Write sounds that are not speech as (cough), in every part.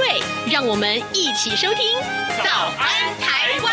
对，让我们一起收听《早安台湾》。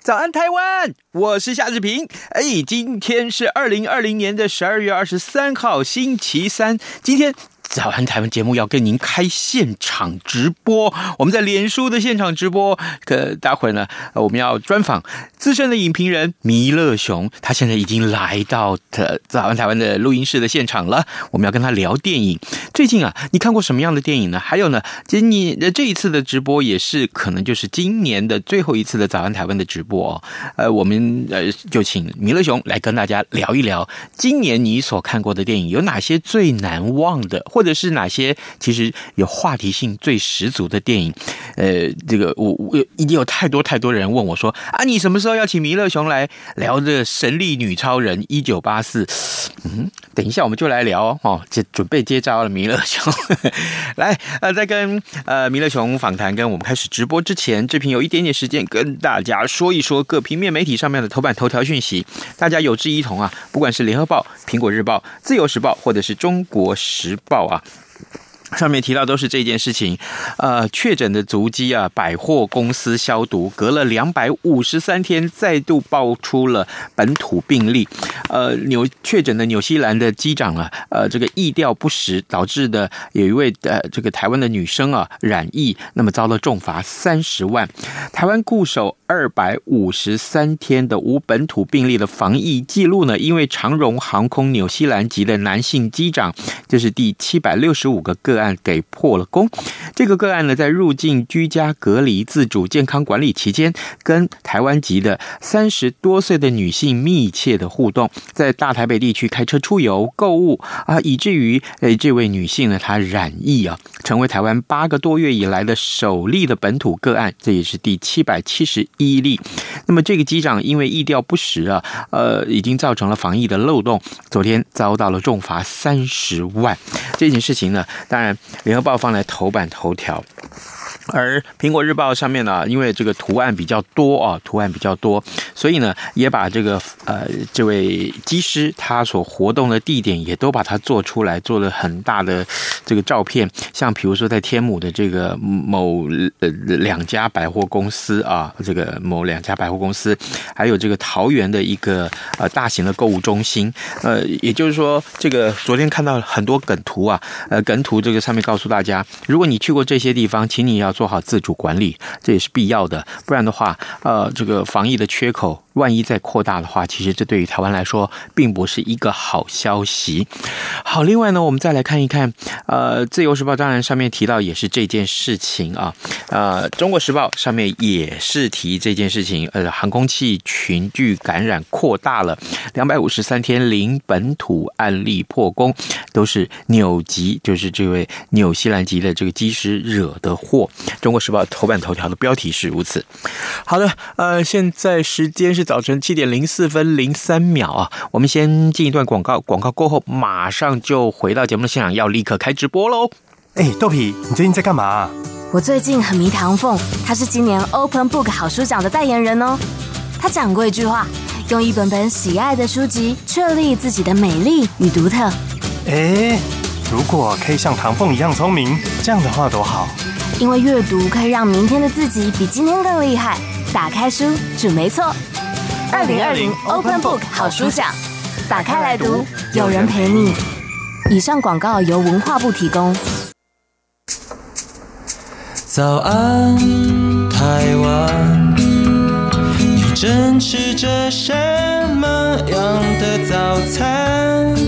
早安台湾，我是夏志平。哎，今天是二零二零年的十二月二十三号，星期三。今天。早安台湾节目要跟您开现场直播，我们在脸书的现场直播。可待会呢，我们要专访资深的影评人弥勒雄，他现在已经来到的早安台湾的录音室的现场了。我们要跟他聊电影。最近啊，你看过什么样的电影呢？还有呢，今年的这一次的直播也是可能就是今年的最后一次的早安台湾的直播哦。呃，我们呃就请弥勒雄来跟大家聊一聊，今年你所看过的电影有哪些最难忘的？或者是哪些其实有话题性最十足的电影？呃，这个我我已经有太多太多人问我说啊，你什么时候要请弥勒雄来聊这神力女超人一九八四？嗯，等一下我们就来聊哦，接准备接招了，弥勒雄。(laughs) 来，呃，在跟呃弥勒雄访谈跟我们开始直播之前，这边有一点点时间跟大家说一说各平面媒体上面的头版头条讯息，大家有志一同啊，不管是联合报、苹果日报、自由时报或者是中国时报。啊，上面提到都是这件事情，呃，确诊的足迹啊，百货公司消毒，隔了两百五十三天，再度爆出了本土病例，呃，纽确诊的纽西兰的机长啊，呃，这个意调不实导致的有一位呃，这个台湾的女生啊染疫，那么遭了重罚三十万，台湾固守二百五十三天的无本土病例的防疫记录呢，因为长荣航空纽西兰籍的男性机长，这是第七百六十五个个案给破了功。这个个案呢，在入境居家隔离自主健康管理期间，跟台湾籍的三十多岁的女性密切的互动，在大台北地区开车出游购物啊，以至于诶这位女性呢，她染疫啊，成为台湾八个多月以来的首例的本土个案，这也是第七百七十毅力。那么这个机长因为意调不实啊，呃，已经造成了防疫的漏洞，昨天遭到了重罚三十万。这件事情呢，当然联合报放来头版头条。而苹果日报上面呢，因为这个图案比较多啊，图案比较多，所以呢，也把这个呃这位机师他所活动的地点也都把它做出来，做了很大的这个照片。像比如说在天母的这个某呃两家百货公司啊，这个某两家百货公司，还有这个桃园的一个呃大型的购物中心。呃，也就是说，这个昨天看到很多梗图啊，呃梗图这个上面告诉大家，如果你去过这些地方，请你要。做好自主管理，这也是必要的。不然的话，呃，这个防疫的缺口，万一再扩大的话，其实这对于台湾来说，并不是一个好消息。好，另外呢，我们再来看一看，呃，《自由时报》当然上面提到也是这件事情啊，呃，《中国时报》上面也是提这件事情，呃，航空器群聚感染扩大了，两百五十三天零本土案例破功，都是纽籍，就是这位纽西兰籍的这个机师惹的祸。中国时报头版头条的标题是如此。好的，呃，现在时间是早晨七点零四分零三秒啊。我们先进一段广告，广告过后马上就回到节目的现场，要立刻开直播喽。哎，豆皮，你最近在干嘛？我最近很迷唐凤，他是今年 Open Book 好书奖的代言人哦。他讲过一句话：用一本本喜爱的书籍，确立自己的美丽与独特。哎，如果可以像唐凤一样聪明，这样的话多好。因为阅读可以让明天的自己比今天更厉害。打开书，准没错。二零二零 Open Book 好书奖，打开来读，有人陪你。以上广告由文化部提供。早安，台湾，你正吃着什么样的早餐？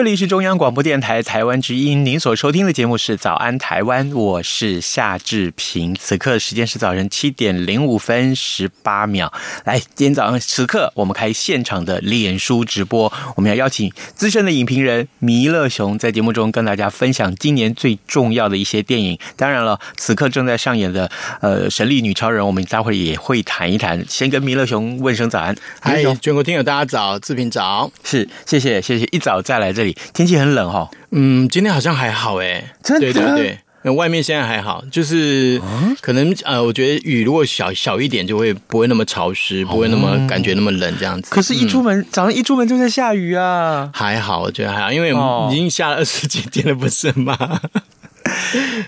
这里是中央广播电台台湾之音，您所收听的节目是《早安台湾》，我是夏志平。此刻时间是早晨七点零五分十八秒。来，今天早上此刻我们开现场的脸书直播，我们要邀请资深的影评人弥勒雄在节目中跟大家分享今年最重要的一些电影。当然了，此刻正在上演的呃《神力女超人》，我们待会儿也会谈一谈。先跟弥勒雄问声早安，嗨，全国听友大家早，志平早，是谢谢谢谢，一早再来这里，天气很冷哈、哦。嗯，今天好像还好哎，真的对对对，外面现在还好，就是可能呃，我觉得雨如果小小一点，就会不会那么潮湿，不会那么感觉那么冷这样子。可是，一出门、嗯、早上一出门就在下雨啊，还好，我觉得还好，因为已经下了二十几天了，不是吗？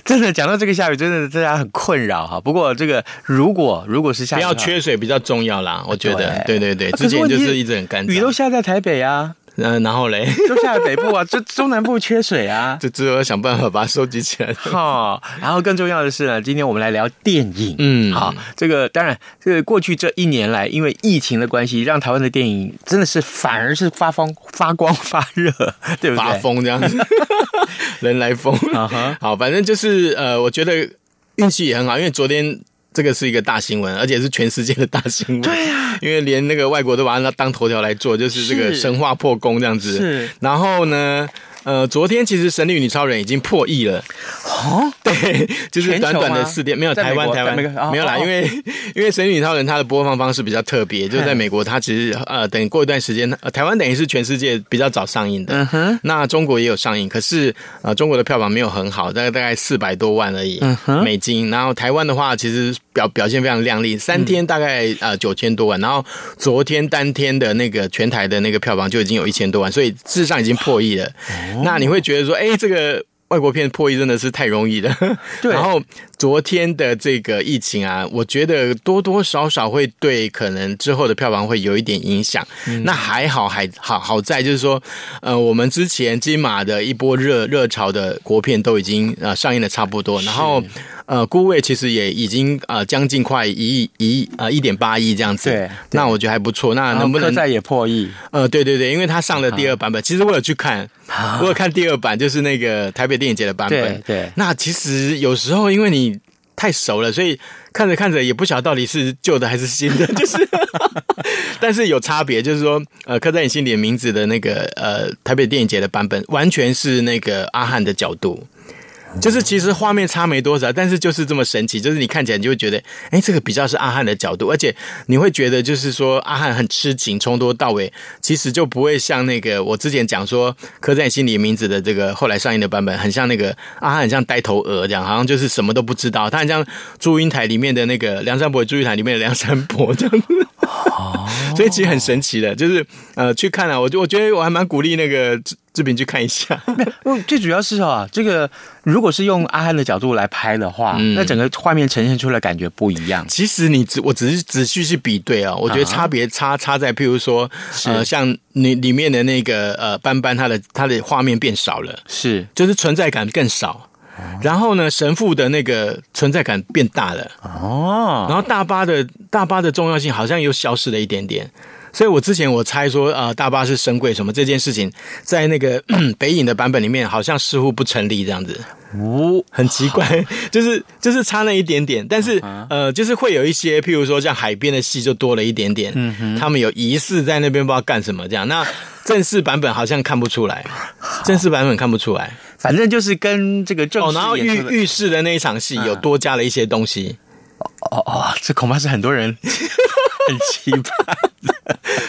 真的讲到这个下雨，真的大家很困扰哈。不过这个如果如果是下雨，不要缺水比较重要啦，我觉得。对对对，之前就是一直很干燥，雨都下在台北啊。嗯，然后嘞，(laughs) 就下来北部啊，就中南部缺水啊，(laughs) 就只有想办法把它收集起来。好，然后更重要的是呢，今天我们来聊电影。嗯，好，这个当然，这个过去这一年来，因为疫情的关系，让台湾的电影真的是反而是发光发光发热，对不对？发疯这样子，(laughs) 人来疯。好，反正就是呃，我觉得运气也很好，因为昨天。这个是一个大新闻，而且是全世界的大新闻。对呀、啊，因为连那个外国都把它当头条来做，就是这个神话破功这样子。是，然后呢？呃，昨天其实《神力女超人》已经破亿了，哦，(laughs) 对，就是短短的四天，没有台湾，台湾没有啦，因为因为《(laughs) 神力女超人》它的播放方式比较特别，就是在美国，它其实呃，等过一段时间，呃，台湾等于是全世界比较早上映的，嗯哼，那中国也有上映，可是呃，中国的票房没有很好，大概大概四百多万而已，嗯哼，美金，然后台湾的话，其实表表现非常亮丽，三天大概呃九千多万，然后昨天当天的那个全台的那个票房就已经有一千多万，所以事实上已经破亿了。那你会觉得说，哎，这个外国片破译真的是太容易了。对。(laughs) 然后昨天的这个疫情啊，我觉得多多少少会对可能之后的票房会有一点影响。嗯。那还好，还好好在就是说，呃，我们之前金马的一波热热潮的国片都已经呃上映的差不多，然后。呃，估位其实也已经呃将近快一亿一亿呃一点八亿这样子，对，那我觉得还不错。那能不能再也破亿？呃，对对对，因为他上了第二版本，其实我有去看，我有看第二版，就是那个台北电影节的版本。对，对，那其实有时候因为你太熟了，所以看着看着也不晓得到底是旧的还是新的，(laughs) 就是，但是有差别，就是说，呃，刻在你心里的名字的那个呃台北电影节的版本，完全是那个阿汉的角度。就是其实画面差没多少，但是就是这么神奇，就是你看起来你就会觉得，哎，这个比较是阿汉的角度，而且你会觉得就是说阿汉很痴情，从头到尾其实就不会像那个我之前讲说刻在心里名字的这个后来上映的版本，很像那个阿汉很像呆头鹅这样，好像就是什么都不知道，他很像祝英台里面的那个梁山伯与祝英台里面的梁山伯这样子，(laughs) (laughs) 所以其实很神奇的，就是呃去看了，啊，我就我觉得我还蛮鼓励那个。这边去看一下，(laughs) 最主要是啊，这个如果是用阿汉的角度来拍的话，嗯、那整个画面呈现出来感觉不一样。其实你只我只是仔细去比对啊，我觉得差别差差在，譬如说，呃，像你里面的那个呃斑斑，他的他的画面变少了，是就是存在感更少。然后呢，神父的那个存在感变大了。哦，然后大巴的大巴的重要性好像又消失了一点点。所以我之前我猜说，呃，大巴是神鬼什么这件事情，在那个 (clears throat) 北影的版本里面，好像似乎不成立这样子，哦，很奇怪，(laughs) 就是就是差那一点点，但是呃，就是会有一些，譬如说像海边的戏就多了一点点，嗯哼，他们有疑似在那边不知道干什么这样，那正式版本好像看不出来，正式版本看不出来，反正就是跟这个正式哦，然后浴浴室的那一场戏有多加了一些东西，哦哦哦，这恐怕是很多人。(laughs) 很奇葩，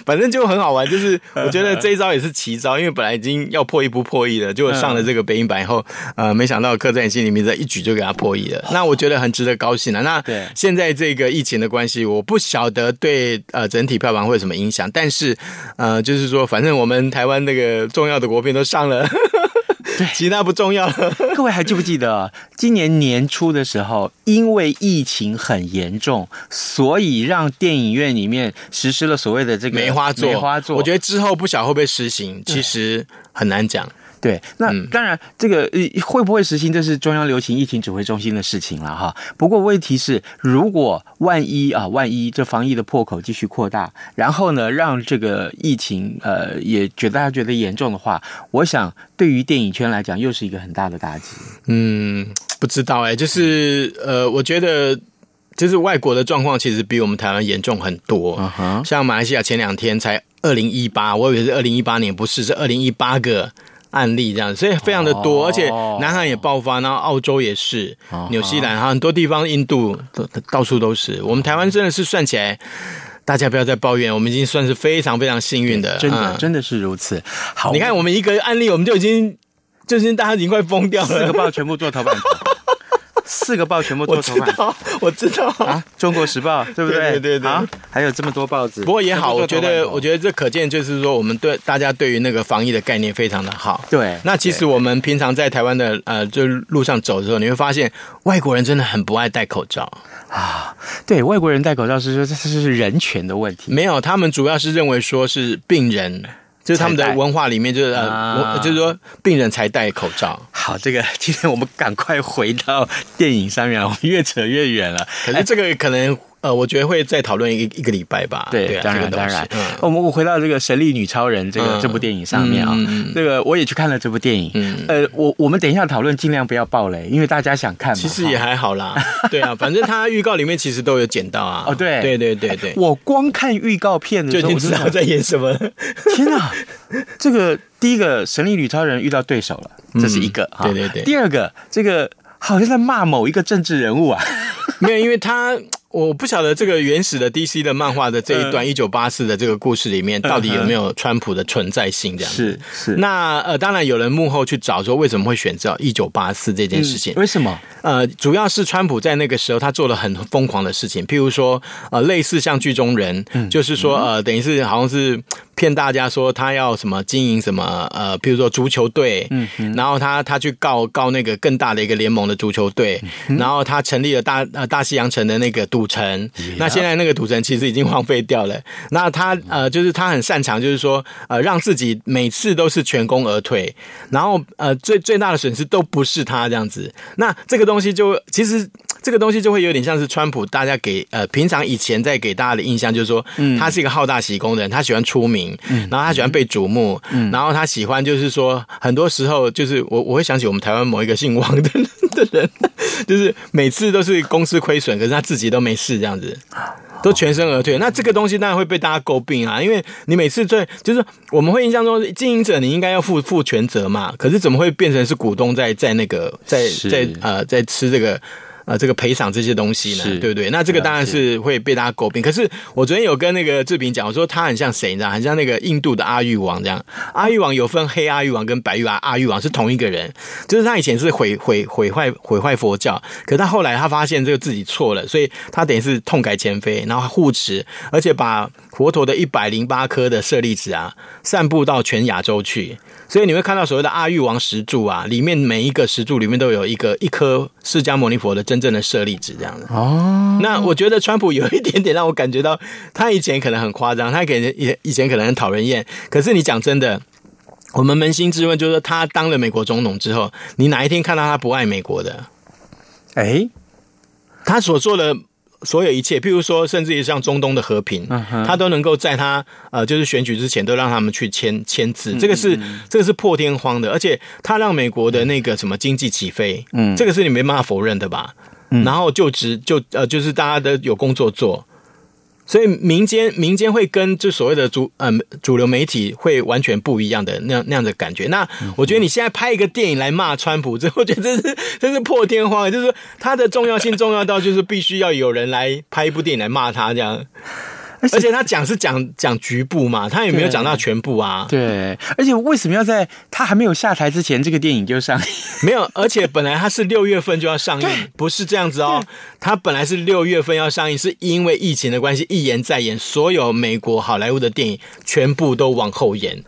反正就很好玩。就是我觉得这一招也是奇招，因为本来已经要破亿不破亿了，结果上了这个北影版以后，呃，没想到刻在你心里面这一举就给他破亿了。那我觉得很值得高兴了。那现在这个疫情的关系，我不晓得对呃整体票房会有什么影响，但是呃，就是说，反正我们台湾那个重要的国片都上了。对，其他不重要了。(laughs) 各位还记不记得，今年年初的时候，因为疫情很严重，所以让电影院里面实施了所谓的这个梅花座。梅花座，我觉得之后不晓得会不会实行，其实很难讲。对，那当然，这个会不会实行，这是中央流行疫情指挥中心的事情了哈。不过问题是，如果万一啊，万一这防疫的破口继续扩大，然后呢，让这个疫情呃也觉得大家觉得严重的话，我想对于电影圈来讲，又是一个很大的打击。嗯，不知道哎、欸，就是呃，我觉得。就是外国的状况其实比我们台湾严重很多，uh huh. 像马来西亚前两天才二零一八，我以为是二零一八年，不是，是二零一八个案例这样，所以非常的多，oh. 而且南韩也爆发，然后澳洲也是，纽、uh. 西兰很多地方，印度都到处都是。我们台湾真的是算起来，大家不要再抱怨，我们已经算是非常非常幸运的，真的、嗯、真的是如此。好，你看我们一个案例，我们就已经就是大家已经快疯掉了，四个报全部做头版。(laughs) 四个报全部 (laughs) 做头版，我知道，我知道啊，《中国时报》(laughs) 对不对？对对对，啊，还有这么多报纸。不过也好，我觉得，我觉得这可见就是说，我们对大家对于那个防疫的概念非常的好。对，那其实我们平常在台湾的呃，就路上走的时候，你会发现外国人真的很不爱戴口罩啊。对，外国人戴口罩是说这是人权的问题，没有，他们主要是认为说是病人。就是他们的文化里面，就是呃，就是说病人才戴口罩。好，这个今天我们赶快回到电影上面，我们越扯越远了。可是这个可能。呃，我觉得会再讨论一个一个礼拜吧。对，对啊、当然当然。我们、嗯、我回到这个《神力女超人》这个、嗯、这部电影上面啊，嗯、这个我也去看了这部电影。嗯，呃，我我们等一下讨论，尽量不要爆雷，因为大家想看嘛。其实也还好啦。(laughs) 对啊，反正他预告里面其实都有剪到啊。哦，对，对对对对。我光看预告片的时候，就已经知道在演什么。天哪，这个第一个《神力女超人》遇到对手了，这是一个。嗯、对对对。第二个，这个好像在骂某一个政治人物啊。没有，因为他。我不晓得这个原始的 DC 的漫画的这一段一九八四的这个故事里面，到底有没有川普的存在性这样？是是。那呃，当然有人幕后去找说，为什么会选择一九八四这件事情？为什么？呃，主要是川普在那个时候他做了很疯狂的事情，譬如说呃，类似像剧中人，就是说呃，等于是好像是骗大家说他要什么经营什么呃，比如说足球队，嗯，然后他他去告告那个更大的一个联盟的足球队，然后他成立了大呃大西洋城的那个赌。赌城，那现在那个赌城其实已经荒废掉了。那他呃，就是他很擅长，就是说呃，让自己每次都是全功而退，然后呃，最最大的损失都不是他这样子。那这个东西就其实这个东西就会有点像是川普，大家给呃平常以前在给大家的印象就是说，嗯他是一个好大喜功的人，他喜欢出名，嗯然后他喜欢被瞩目，嗯然后他喜欢就是说，很多时候就是我我会想起我们台湾某一个姓王的 (laughs) 的人，就是每次都是公司亏损，可是他自己都没。事这样子，(laughs) 都全身而退。那这个东西当然会被大家诟病啊，因为你每次最就是我们会印象中经营者你应该要负负全责嘛，可是怎么会变成是股东在在那个在在呃在吃这个？呃，这个赔偿这些东西呢，对不对？那这个当然是会被大家诟病。可是我昨天有跟那个志平讲，我说他很像谁，你知道？很像那个印度的阿育王这样。阿育王有分黑阿育王跟白玉阿阿育王是同一个人，就是他以前是毁毁毁坏毁坏佛教，可是他后来他发现这个自己错了，所以他等于是痛改前非，然后护持，而且把佛陀的一百零八颗的舍利子啊，散布到全亚洲去。所以你会看到所谓的阿育王石柱啊，里面每一个石柱里面都有一个一颗释迦牟尼佛的真正的舍利子这样子。哦，那我觉得川普有一点点让我感觉到，他以前可能很夸张，他给人以以前可能很讨人厌。可是你讲真的，我们扪心自问，就是说他当了美国总统之后，你哪一天看到他不爱美国的？哎，他所做的。所有一切，譬如说，甚至于像中东的和平，嗯、他都能够在他呃，就是选举之前都让他们去签签字，这个是这个是破天荒的，而且他让美国的那个什么经济起飞，嗯，这个是你没办法否认的吧？嗯、然后就职就呃，就是大家都有工作做。所以民间民间会跟就所谓的主呃主流媒体会完全不一样的那样那样的感觉。那我觉得你现在拍一个电影来骂川普，这我觉得这是 (laughs) 这是破天荒，就是它的重要性重要到就是必须要有人来拍一部电影来骂他这样。而且他讲是讲讲局部嘛，他也没有讲到全部啊。对，而且为什么要在他还没有下台之前，这个电影就上映？没有，而且本来他是六月份就要上映，不是这样子哦。他本来是六月份要上映，是因为疫情的关系，一延再延，所有美国好莱坞的电影全部都往后延。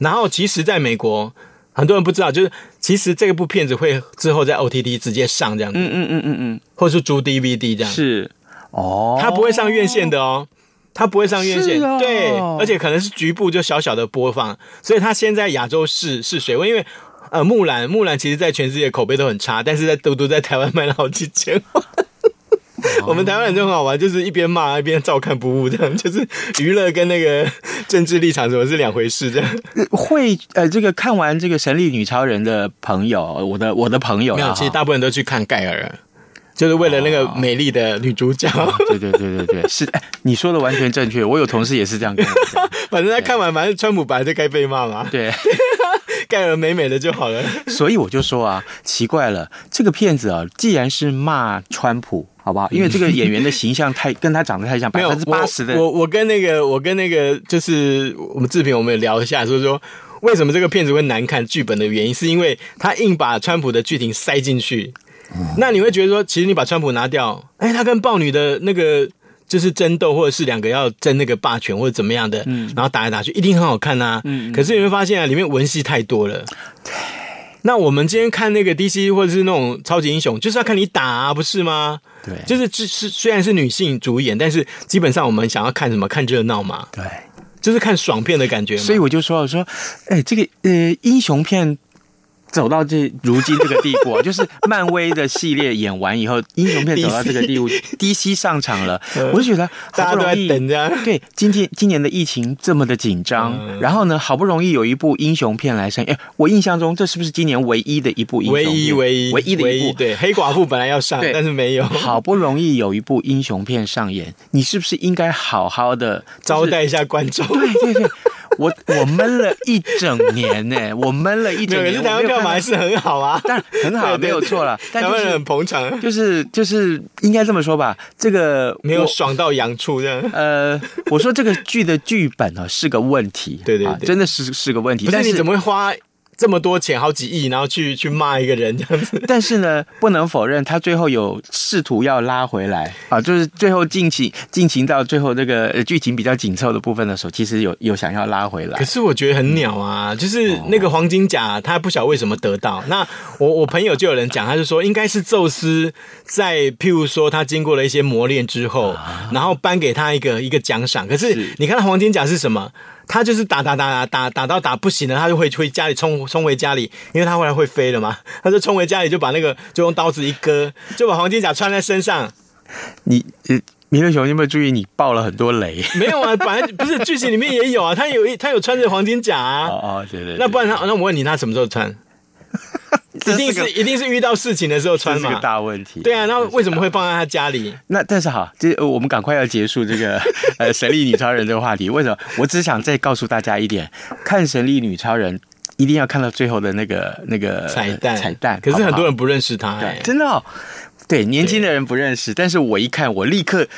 然后，其实在美国，很多人不知道，就是其实这部片子会之后在 OTT 直接上这样子，嗯嗯嗯嗯嗯，或是租 DVD 这样，是哦，他不会上院线的哦。它不会上院线，哦、对，而且可能是局部就小小的播放，所以它现在亚洲试试水温，因为呃，木兰，木兰其实在全世界口碑都很差，但是在独独在台湾卖了好几千万。哦、(laughs) 我们台湾人就很好玩，就是一边骂一边照看不误，这样就是娱乐跟那个 (laughs) 政治立场什么是两回事，这样。会呃，这个看完这个《神力女超人》的朋友，我的我的朋友，没有，其实大部分都去看盖尔。就是为了那个美丽的女主角，哦，对对对对对，(laughs) 是，你说的完全正确。我有同事也是这样跟我讲，(laughs) 反正他看完，反正川普本来就该被骂嘛。对，(laughs) 盖尔美美的就好了。所以我就说啊，奇怪了，这个片子啊，既然是骂川普，好不好？因为这个演员的形象太跟他长得太像，百分之八十的。我我跟那个我跟那个就是我们志平，我们也聊一下，说说为什么这个片子会难看，剧本的原因是因为他硬把川普的剧情塞进去。那你会觉得说，其实你把川普拿掉，哎，他跟豹女的那个就是争斗，或者是两个要争那个霸权或者怎么样的，嗯，然后打来打去，一定很好看呐。嗯，可是你会发现啊，里面文戏太多了。对。那我们今天看那个 DC 或者是那种超级英雄，就是要看你打啊，不是吗？对。就是是虽然是女性主演，但是基本上我们想要看什么？看热闹嘛。对。就是看爽片的感觉。所以我就说，我说，哎，这个呃英雄片。走到这如今这个地步啊，(laughs) 就是漫威的系列演完以后，英雄片走到这个地步，(laughs) DC 上场了，我就觉得好不容易大家都在等着。对，今天今年的疫情这么的紧张，嗯、然后呢，好不容易有一部英雄片来上，哎，我印象中这是不是今年唯一的一部英雄片？唯一唯一唯一的一部？对，黑寡妇本来要上，但是没有。好不容易有一部英雄片上演，你是不是应该好好的、就是、招待一下观众？对对对。我我闷了一整年呢，(laughs) 我闷了一整年。可是台湾票房还是很好啊，(laughs) 但很好，没有错了。台湾人很捧场，就是就是应该这么说吧。这个没有爽到痒处这样。呃，我说这个剧的剧本啊是个问题，(laughs) 对对对，真的是是个问题。但是你怎么会花？这么多钱，好几亿，然后去去骂一个人这样子。(laughs) 但是呢，不能否认他最后有试图要拉回来啊，就是最后进行进行到最后这个剧情比较紧凑的部分的时候，其实有有想要拉回来。可是我觉得很鸟啊，就是那个黄金甲，他不晓得为什么得到。那我我朋友就有人讲，他就说应该是宙斯在譬如说他经过了一些磨练之后，然后颁给他一个一个奖赏。可是你看黄金甲是什么？他就是打打打打打打到打不行了，他就会回家里冲冲回家里，因为他后来会飞了嘛。(laughs) 他就冲回家里，就把那个就用刀子一割，(laughs) 就把黄金甲穿在身上。你呃，弥勒熊，你有没有注意你爆了很多雷？(laughs) 没有啊，本来不是剧情里面也有啊，他有一他有穿着黄金甲啊。哦哦，对对，对。那不然他，那我问你，他什么时候穿？(laughs) 一定是一定是遇到事情的时候穿嘛，这是个大问题。对啊，那为什么会放在他家里？那但是好，这我们赶快要结束这个 (laughs) 呃神力女超人这个话题。为什么？我只想再告诉大家一点：看神力女超人一定要看到最后的那个那个彩蛋彩蛋。可是很多人不认识他，欸，真的，哦。对，年轻的人不认识，但是我一看，我立刻。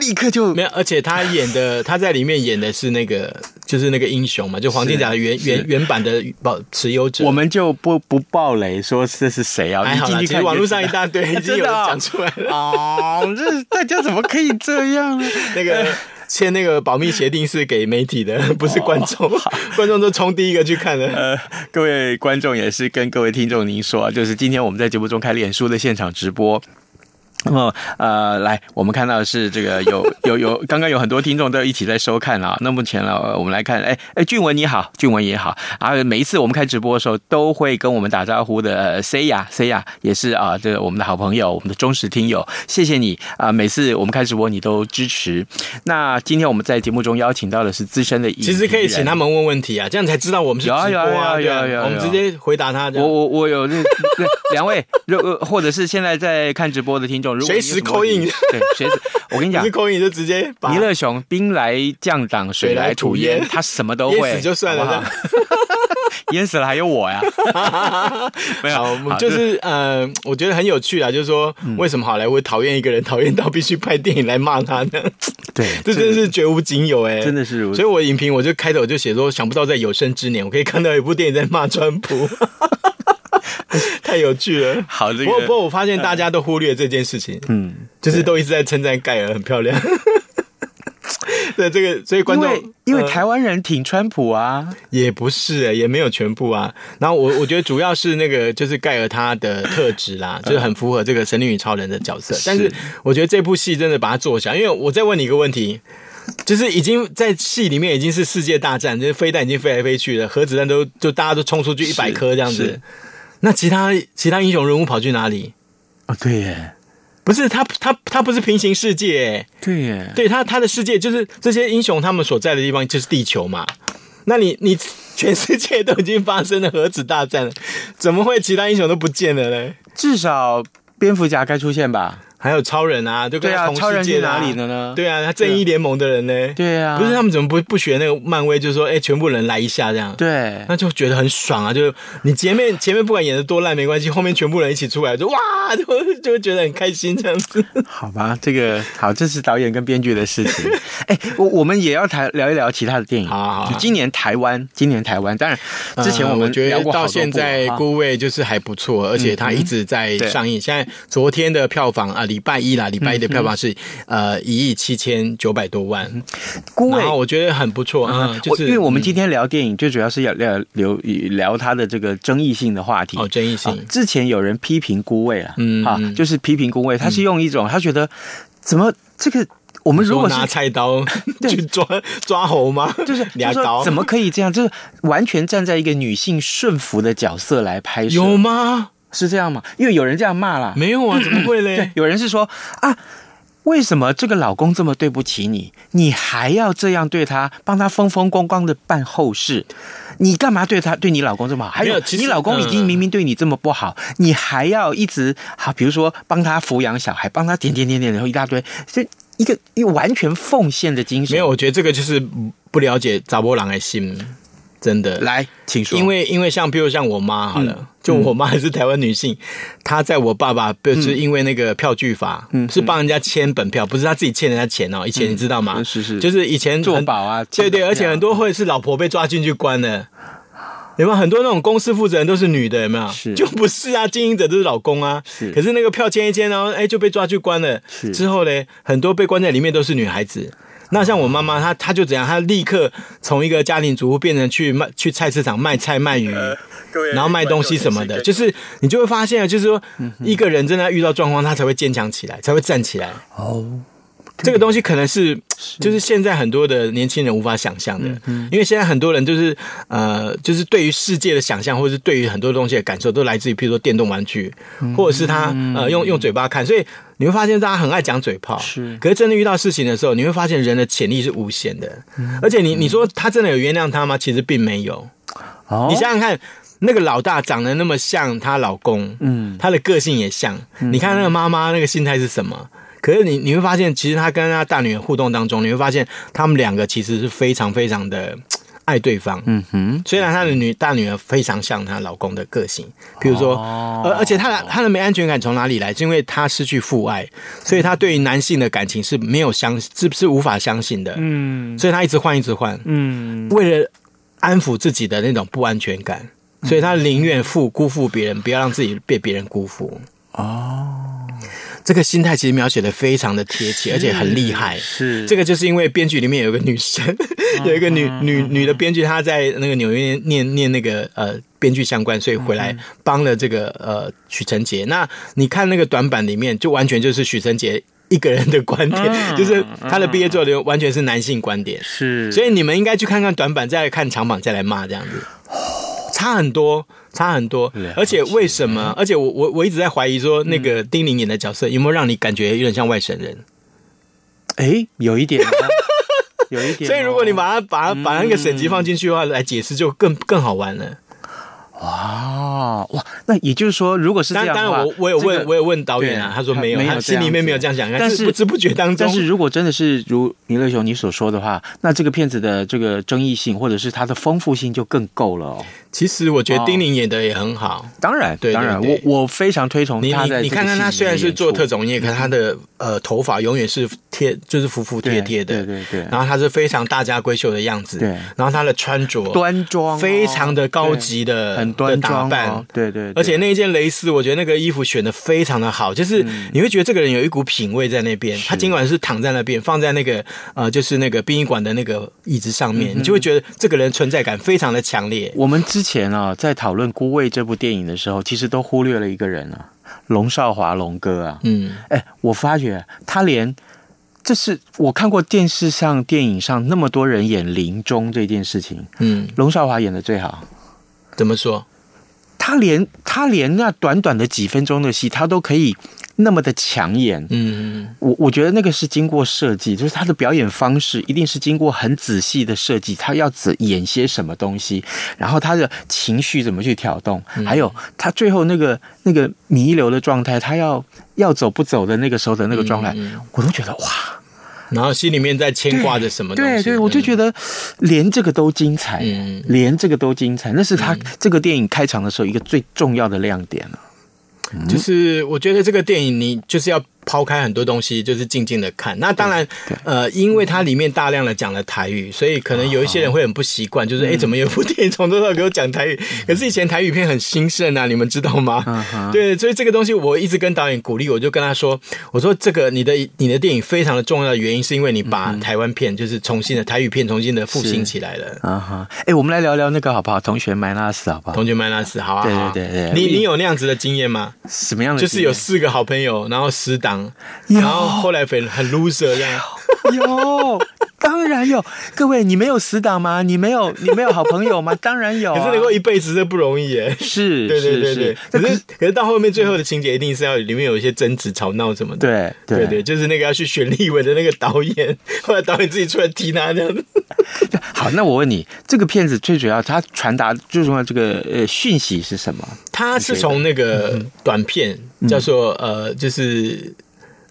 立刻就没有，而且他演的，(laughs) 他在里面演的是那个，就是那个英雄嘛，就黄金甲的原原原版的保持有者。我们就不不爆雷，说这是谁啊？你进网络上一大堆已经有 (laughs) 人讲出来了。哦，这大家怎么可以这样呢？(laughs) 那个签那个保密协定是给媒体的，(laughs) 不是观众，(laughs) 观众都冲第一个去看的。呃，各位观众也是跟各位听众您说，就是今天我们在节目中开脸书的现场直播。那么呃，来，我们看到的是这个有 (laughs) 有有，刚刚有很多听众都一起在收看啊。那目前呢，我们来看，哎哎，俊文你好，俊文也好啊。每一次我们开直播的时候，都会跟我们打招呼的。C 亚 C 亚也是啊，这个我们的好朋友，我们的忠实听友，谢谢你啊。每次我们开直播，你都支持。那今天我们在节目中邀请到的是资深的，其实可以请他们问问题啊，这样才知道我们是直播啊。有有有有，我们直接回答他。我我我有这 (laughs) 两位，或者是现在在看直播的听众。随时扣印，对，随时。我跟你 (laughs) 讲，扣印就直接把。弥勒熊兵来将挡，水来土掩，他什么都会。淹死就算了，(laughs) 淹死了还有我呀。没有，就是呃，我觉得很有趣啊，就是说，为什么好莱坞讨厌一个人，讨厌到必须拍电影来骂他呢？对，这真的是绝无仅有哎，真的是。所以我影评我就开头就写说，想不到在有生之年，我可以看到一部电影在骂川普。(laughs) 太有趣了，好，这个、不过不过我发现大家都忽略这件事情，嗯，就是都一直在称赞盖尔很漂亮。(laughs) 对这个，所以观众因为，因为台湾人挺川普啊，呃、也不是、欸，也没有全部啊。然后我我觉得主要是那个就是盖尔他的特质啦，就是很符合这个神力女超人的角色。是但是我觉得这部戏真的把它做小，因为我再问你一个问题。就是已经在戏里面已经是世界大战，就是飞弹已经飞来飞去了，核子弹都就大家都冲出去一百颗这样子。那其他其他英雄人物跑去哪里？哦，对耶，不是他他他不是平行世界，对耶，对他他的世界就是这些英雄他们所在的地方就是地球嘛。那你你全世界都已经发生了核子大战了，怎么会其他英雄都不见了呢？至少蝙蝠侠该出现吧。还有超人啊，就跟他同世界、啊、超人去哪里的呢？对啊，他正义联盟的人呢？对啊，不是他们怎么不不学那个漫威？就是说，哎、欸，全部人来一下这样。对，那就觉得很爽啊！就你前面前面不管演的多烂没关系，后面全部人一起出来就哇，(laughs) 就就会觉得很开心这样子。好吧，这个好，这是导演跟编剧的事情。(laughs) 哎、欸，我我们也要谈聊一聊其他的电影。好，好，好，就今年台湾，今年台湾，当然之前我们觉得到现在《孤味》就是还不错，而且它一直在上映。嗯、现在昨天的票房啊，礼拜一啦，礼拜一。的票房是呃一亿七千九百多万，孤味然后我觉得很不错啊，就是因为我们今天聊电影，最主要是要聊聊聊它的这个争议性的话题哦，争议性。之前有人批评孤味啊，嗯，哈，就是批评孤味，他是用一种他觉得怎么这个我们如果拿菜刀 (laughs) 去抓抓猴吗？(laughs) 就是俩刀，怎么可以这样？就是完全站在一个女性顺服的角色来拍摄，有吗？是这样吗？因为有人这样骂了，没有啊？怎么会嘞？(coughs) 对，有人是说啊，为什么这个老公这么对不起你，你还要这样对他，帮他风风光光的办后事？你干嘛对他，对你老公这么好？还有，你老公已经明明对你这么不好，你还要一直好，比如说帮他抚养小孩，帮他点点点点，然后一大堆，就一个一个完全奉献的精神。没有，我觉得这个就是不了解查某人的心。真的，来，请说。因为因为像比如像我妈好了，嗯、就我妈还是台湾女性，嗯、她在我爸爸不是因为那个票据法，嗯，是帮人家签本票，不是她自己欠人家钱哦。以前你知道吗？嗯、是是，就是以前做保啊，对对，而且很多会是老婆被抓进去关的，有没有？很多那种公司负责人都是女的，有没有？是，就不是啊，经营者都是老公啊。是，可是那个票签一签，然后哎就被抓去关了。是，之后呢，很多被关在里面都是女孩子。那像我妈妈，她她就怎样？她立刻从一个家庭主妇变成去卖去菜市场卖菜卖鱼，然后卖东西什么的。就是你就会发现，就是说一个人真的遇到状况，他才会坚强起来，才会站起来。哦，这个东西可能是就是现在很多的年轻人无法想象的，因为现在很多人就是呃，就是对于世界的想象，或者是对于很多东西的感受，都来自于譬如说电动玩具，或者是他呃用用嘴巴看，所以。你会发现大家很爱讲嘴炮，是。可是真的遇到事情的时候，你会发现人的潜力是无限的。嗯、而且你你说他真的有原谅他吗？其实并没有。哦。你想想看，那个老大长得那么像她老公，嗯，她的个性也像。嗯、你看那个妈妈那个心态是什么？可是你你会发现，其实她跟她大女儿互动当中，你会发现他们两个其实是非常非常的。爱对方，嗯哼。虽然她的女大女儿非常像她老公的个性，比如说，而而且她的她的没安全感从哪里来？是因为她失去父爱，所以她对于男性的感情是没有相是是无法相信的，嗯。所以她一直换，一直换，嗯。为了安抚自己的那种不安全感，所以她宁愿负辜负别人，不要让自己被别人辜负。哦。这个心态其实描写的非常的贴切，而且很厉害。是这个，就是因为编剧里面有一个女生，(laughs) 有一个女女女的编剧，她在那个纽约念念那个呃编剧相关，所以回来帮了这个呃许成杰。那你看那个短板里面，就完全就是许成杰一个人的观点，(laughs) 就是他的毕业作的完全是男性观点。是，所以你们应该去看看短板，再来看长板，再来骂这样子。差很多，差很多，而且为什么？而且我我我一直在怀疑说，那个丁宁演的角色有没有让你感觉有点像外省人？哎，有一点，(laughs) 有一点。所以如果你把它把它把那个省级放进去的话来解释，就更更好玩了。哇哇，那也就是说，如果是这样的话，当然我我有问，我有问导演啊，他说没有，他心里面没有这样想，但是不知不觉当中，但是如果真的是如米勒熊你所说的话，那这个片子的这个争议性或者是它的丰富性就更够了哦。其实我觉得丁宁演的也很好，当然，对，当然，我我非常推崇他。你看看他虽然是做特种业，可是他的呃头发永远是贴，就是服服帖帖的，对对对。然后他是非常大家闺秀的样子，对。然后他的穿着端庄，非常的高级的，很端庄打扮，对对。而且那一件蕾丝，我觉得那个衣服选的非常的好，就是你会觉得这个人有一股品味在那边。他尽管是躺在那边，放在那个呃，就是那个殡仪馆的那个椅子上面，你就会觉得这个人存在感非常的强烈。我们之前啊，在讨论《孤味》这部电影的时候，其实都忽略了一个人啊，龙少华龙哥啊。嗯，哎，我发觉他连这是我看过电视上、电影上那么多人演临终这件事情，嗯，龙少华演的最好。怎么说？他连他连那短短的几分钟的戏，他都可以那么的抢眼。嗯，我我觉得那个是经过设计，就是他的表演方式一定是经过很仔细的设计，他要怎演些什么东西，然后他的情绪怎么去挑动，还有他最后那个那个弥留的状态，他要要走不走的那个时候的那个状态，我都觉得哇。然后心里面在牵挂着什么东西？对对，我就觉得连这个都精彩，嗯、连这个都精彩，那是他这个电影开场的时候一个最重要的亮点了。嗯、就是我觉得这个电影你就是要。抛开很多东西，就是静静的看。那当然，呃，因为它里面大量的讲了台语，所以可能有一些人会很不习惯，就是哎、嗯，怎么有部电影从头到尾给我讲台语？可是以前台语片很兴盛啊，你们知道吗？嗯、对，所以这个东西我一直跟导演鼓励，我就跟他说，我说这个你的你的电影非常的重要的原因，是因为你把台湾片就是重新的台语片重新的复兴起来了。啊哈，哎，我们来聊聊那个好不好？同学麦拉斯好不好？同学麦拉斯，好啊，好对对对，你你有那样子的经验吗？什么样的？就是有四个好朋友，然后死党，然后。后来很很 loser 这样，(laughs) 有，当然有。各位，你没有死党吗？你没有，你没有好朋友吗？当然有、啊。可是能够一辈子这不容易耶。是，对对对对。可是可是到后面最后的情节一定是要里面有一些争执、吵闹什么的。对对对，对，就是那个要去选立委的那个导演，(laughs) 后来导演自己出来踢他这样子。(laughs) 好，那我问你，这个片子最主要它传达最重要这个呃讯息是什么？它是从那个短片、嗯、叫做呃，就是。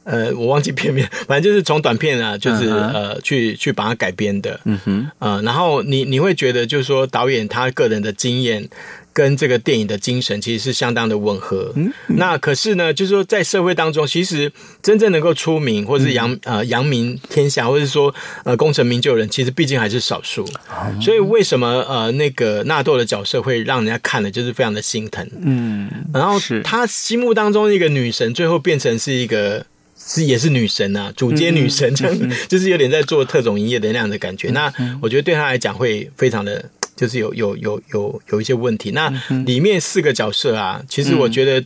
呃，我忘记片名，(laughs) 反正就是从短片啊，就是、uh. 呃，去去把它改编的。嗯哼、uh，呃，然后你你会觉得，就是说导演他个人的经验跟这个电影的精神其实是相当的吻合。嗯、uh，huh. 那可是呢，就是说在社会当中，其实真正能够出名或是扬、uh. 呃扬名天下，或者是说呃功成名就的人，其实毕竟还是少数。Uh. 所以为什么呃那个纳豆的角色会让人家看了就是非常的心疼？嗯、uh，huh. 然后他心目当中一个女神，最后变成是一个。是也是女神啊，主街女神这样，(laughs) 就是有点在做特种营业的那样的感觉。嗯、那我觉得对她来讲会非常的，(tsk) 就是有有有有有一些问题。那里面四个角色啊，其实我觉得，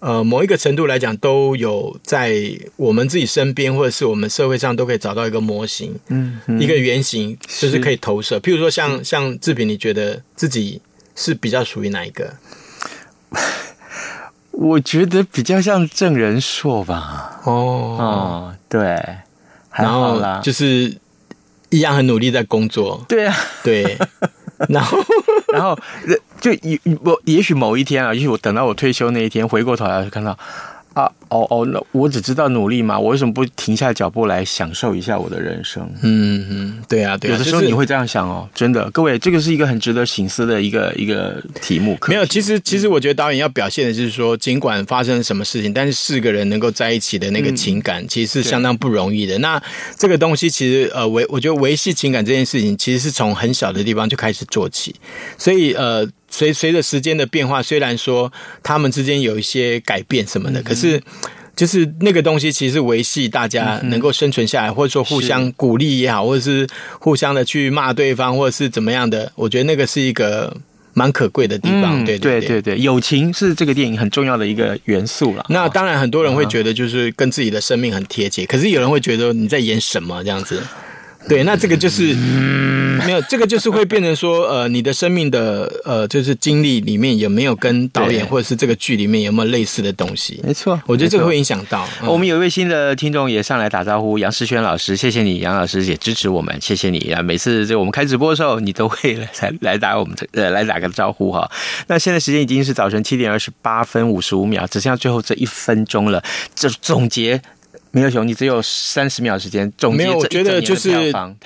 嗯、呃，某一个程度来讲，都有在我们自己身边或者是我们社会上都可以找到一个模型，嗯，嗯一个原型，就是可以投射。譬如说像，像像志平，你觉得自己是比较属于哪一个？我觉得比较像郑仁硕吧。哦，哦，对，然后就是一样很努力在工作。对啊，对，(laughs) 然后然后就也我也许某一天啊，也许我等到我退休那一天，回过头来就看到。啊哦哦，那我只知道努力嘛，我为什么不停下脚步来享受一下我的人生？嗯嗯，对啊，对啊，有的时候你会这样想哦，真的，各位，这个是一个很值得醒思的一个一个题目。没有，其实其实我觉得导演要表现的就是说，尽管发生什么事情，但是四个人能够在一起的那个情感，其实是相当不容易的。嗯、那这个东西其实呃维，我觉得维系情感这件事情，其实是从很小的地方就开始做起，所以呃。随随着时间的变化，虽然说他们之间有一些改变什么的，嗯、可是就是那个东西，其实维系大家能够生存下来，嗯、或者说互相鼓励也好，或者是互相的去骂对方，或者是怎么样的，我觉得那个是一个蛮可贵的地方。嗯、对对对对对，友情是这个电影很重要的一个元素了。那当然，很多人会觉得就是跟自己的生命很贴切，可是有人会觉得你在演什么这样子。对，那这个就是、嗯、没有，这个就是会变成说，呃，你的生命的呃，就是经历里面有没有跟导演或者是这个剧里面有没有类似的东西？没错，我觉得这个会影响到。嗯、我们有一位新的听众也上来打招呼，杨世轩老师，谢谢你，杨老师也支持我们，谢谢你啊！每次就我们开直播的时候，你都会来来打我们呃来打个招呼哈。(laughs) 那现在时间已经是早晨七点二十八分五十五秒，只剩下最后这一分钟了，这总结。没有熊，你只有三十秒时间总结。没有，我觉得就是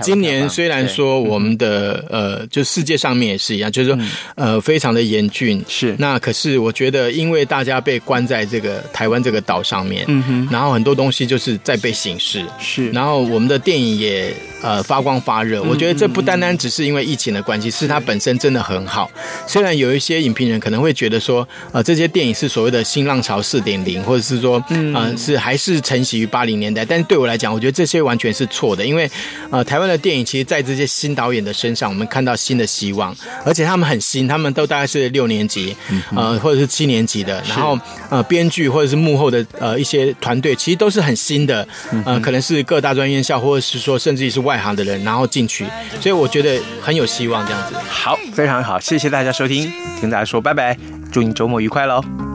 今年虽然说我们的呃，就世界上面也是一样，就是说呃，非常的严峻。是那可是我觉得，因为大家被关在这个台湾这个岛上面，嗯哼，然后很多东西就是在被形式。是，然后我们的电影也呃发光发热。我觉得这不单单只是因为疫情的关系，是它本身真的很好。虽然有一些影评人可能会觉得说，呃，这些电影是所谓的新浪潮四点零，或者是说，呃，是还是承袭于八零年代。但是对我来讲，我觉得这些完全是错的，因为呃，台湾的电影其实在这些新导演的身上，我们看到新的希望，而且他们很新，他们都大概是六年级，呃，或者是七年级的，然后呃，编剧或者是幕后的呃一些团队，其实都是很新的，呃，可能是各大专院校，或者是说甚至于是外外行的人，然后进去，所以我觉得很有希望这样子。好，非常好，谢谢大家收听，听大家说拜拜，祝你周末愉快喽。